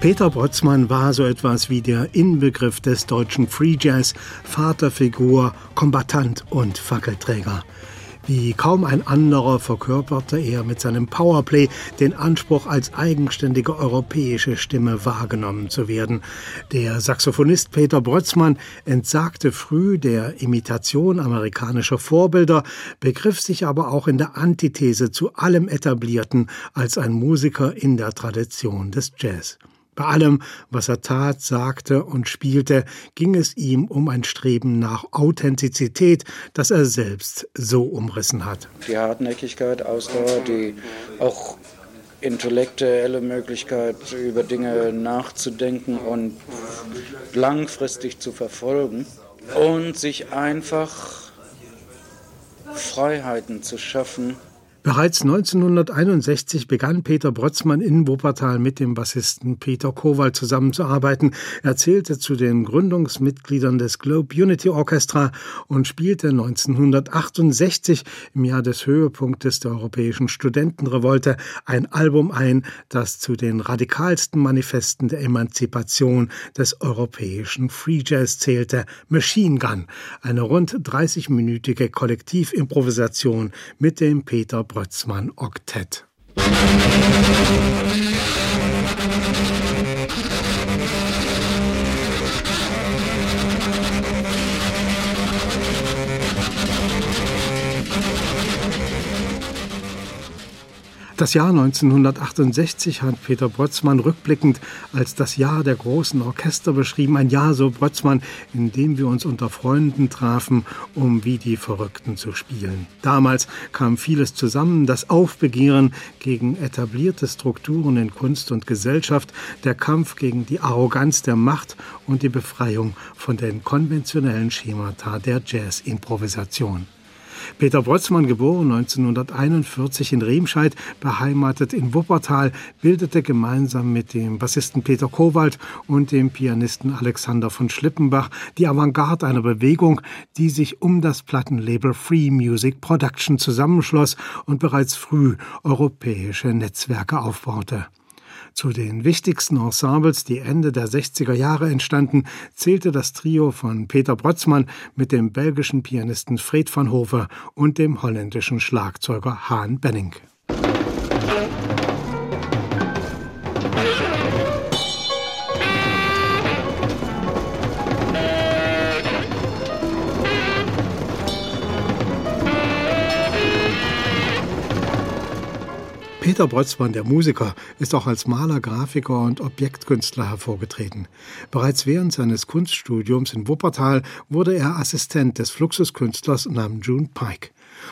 Peter Brotzmann war so etwas wie der Inbegriff des deutschen Free Jazz, Vaterfigur, Kombatant und Fackelträger. Wie kaum ein anderer verkörperte er mit seinem Powerplay den Anspruch, als eigenständige europäische Stimme wahrgenommen zu werden. Der Saxophonist Peter Brötzmann entsagte früh der Imitation amerikanischer Vorbilder, begriff sich aber auch in der Antithese zu allem Etablierten als ein Musiker in der Tradition des Jazz. Bei allem, was er tat, sagte und spielte, ging es ihm um ein Streben nach Authentizität, das er selbst so umrissen hat. Die Hartnäckigkeit, Ausdauer, die auch intellektuelle Möglichkeit, über Dinge nachzudenken und langfristig zu verfolgen und sich einfach Freiheiten zu schaffen, Bereits 1961 begann Peter Brötzmann in Wuppertal mit dem Bassisten Peter Kowal zusammenzuarbeiten. Er zählte zu den Gründungsmitgliedern des Globe Unity Orchestra und spielte 1968 im Jahr des Höhepunktes der europäischen Studentenrevolte ein Album ein, das zu den radikalsten Manifesten der Emanzipation des europäischen Free Jazz zählte, Machine Gun, eine rund 30-minütige Kollektivimprovisation mit dem Peter Brötzmann Oktett. Das Jahr 1968 hat Peter Brötzmann rückblickend als das Jahr der großen Orchester beschrieben. Ein Jahr, so Brötzmann, in dem wir uns unter Freunden trafen, um wie die Verrückten zu spielen. Damals kam vieles zusammen, das Aufbegehren gegen etablierte Strukturen in Kunst und Gesellschaft, der Kampf gegen die Arroganz der Macht und die Befreiung von den konventionellen Schemata der Jazz-Improvisation. Peter Brötzmann, geboren 1941 in Remscheid, beheimatet in Wuppertal, bildete gemeinsam mit dem Bassisten Peter Kowald und dem Pianisten Alexander von Schlippenbach die Avantgarde einer Bewegung, die sich um das Plattenlabel Free Music Production zusammenschloss und bereits früh europäische Netzwerke aufbaute. Zu den wichtigsten Ensembles, die Ende der 60er Jahre entstanden, zählte das Trio von Peter Brotzmann mit dem belgischen Pianisten Fred van Hover und dem holländischen Schlagzeuger Haan Benning. Peter Brötzmann, der Musiker, ist auch als Maler, Grafiker und Objektkünstler hervorgetreten. Bereits während seines Kunststudiums in Wuppertal wurde er Assistent des Fluxuskünstlers Nam June Pike.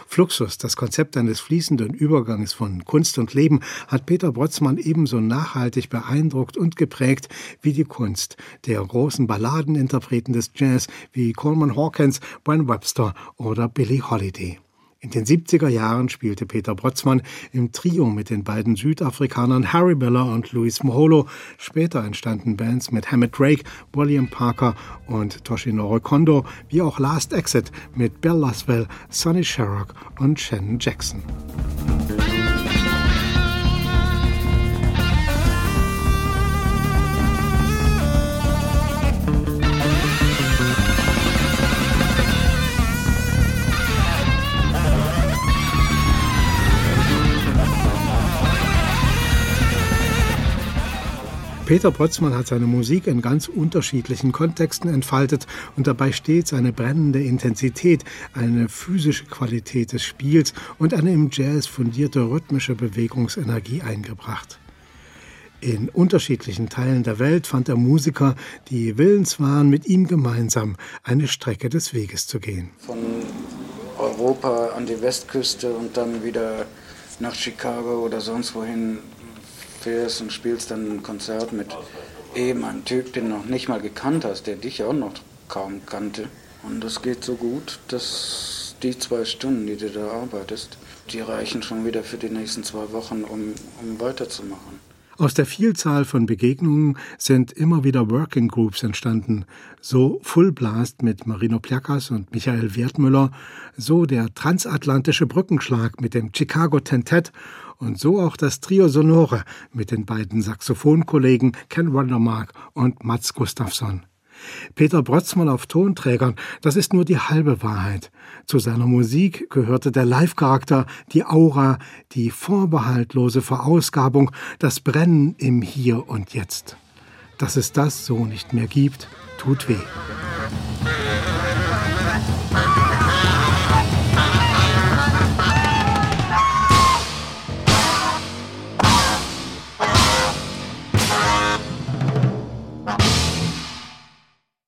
Fluxus, das Konzept eines fließenden Übergangs von Kunst und Leben, hat Peter Brötzmann ebenso nachhaltig beeindruckt und geprägt wie die Kunst der großen Balladeninterpreten des Jazz wie Coleman Hawkins, Brian Webster oder Billie Holiday. In den 70er Jahren spielte Peter Brötzmann im Trio mit den beiden Südafrikanern Harry Miller und Luis Moholo. Später entstanden Bands mit Hammett Drake, William Parker und Toshinori Kondo, wie auch Last Exit mit Bill Laswell, Sonny Sherrock und Shannon Jackson. Peter Potzmann hat seine Musik in ganz unterschiedlichen Kontexten entfaltet und dabei stets eine brennende Intensität, eine physische Qualität des Spiels und eine im Jazz fundierte rhythmische Bewegungsenergie eingebracht. In unterschiedlichen Teilen der Welt fand er Musiker, die willens waren, mit ihm gemeinsam eine Strecke des Weges zu gehen. Von Europa an die Westküste und dann wieder nach Chicago oder sonst wohin fährst und spielst dann ein Konzert mit eben einem Typ, den du noch nicht mal gekannt hast, der dich auch noch kaum kannte. Und das geht so gut, dass die zwei Stunden, die du da arbeitest, die reichen schon wieder für die nächsten zwei Wochen, um, um weiterzumachen. Aus der Vielzahl von Begegnungen sind immer wieder Working Groups entstanden. So Full Blast mit Marino Pliakas und Michael Wertmüller, so der transatlantische Brückenschlag mit dem Chicago Tentet und so auch das Trio Sonore mit den beiden Saxophonkollegen Ken Wondermark und Mats Gustafsson. Peter Brötzmann auf Tonträgern, das ist nur die halbe Wahrheit. Zu seiner Musik gehörte der Live-Charakter, die Aura, die vorbehaltlose Verausgabung, das Brennen im Hier und Jetzt. Dass es das so nicht mehr gibt, tut weh.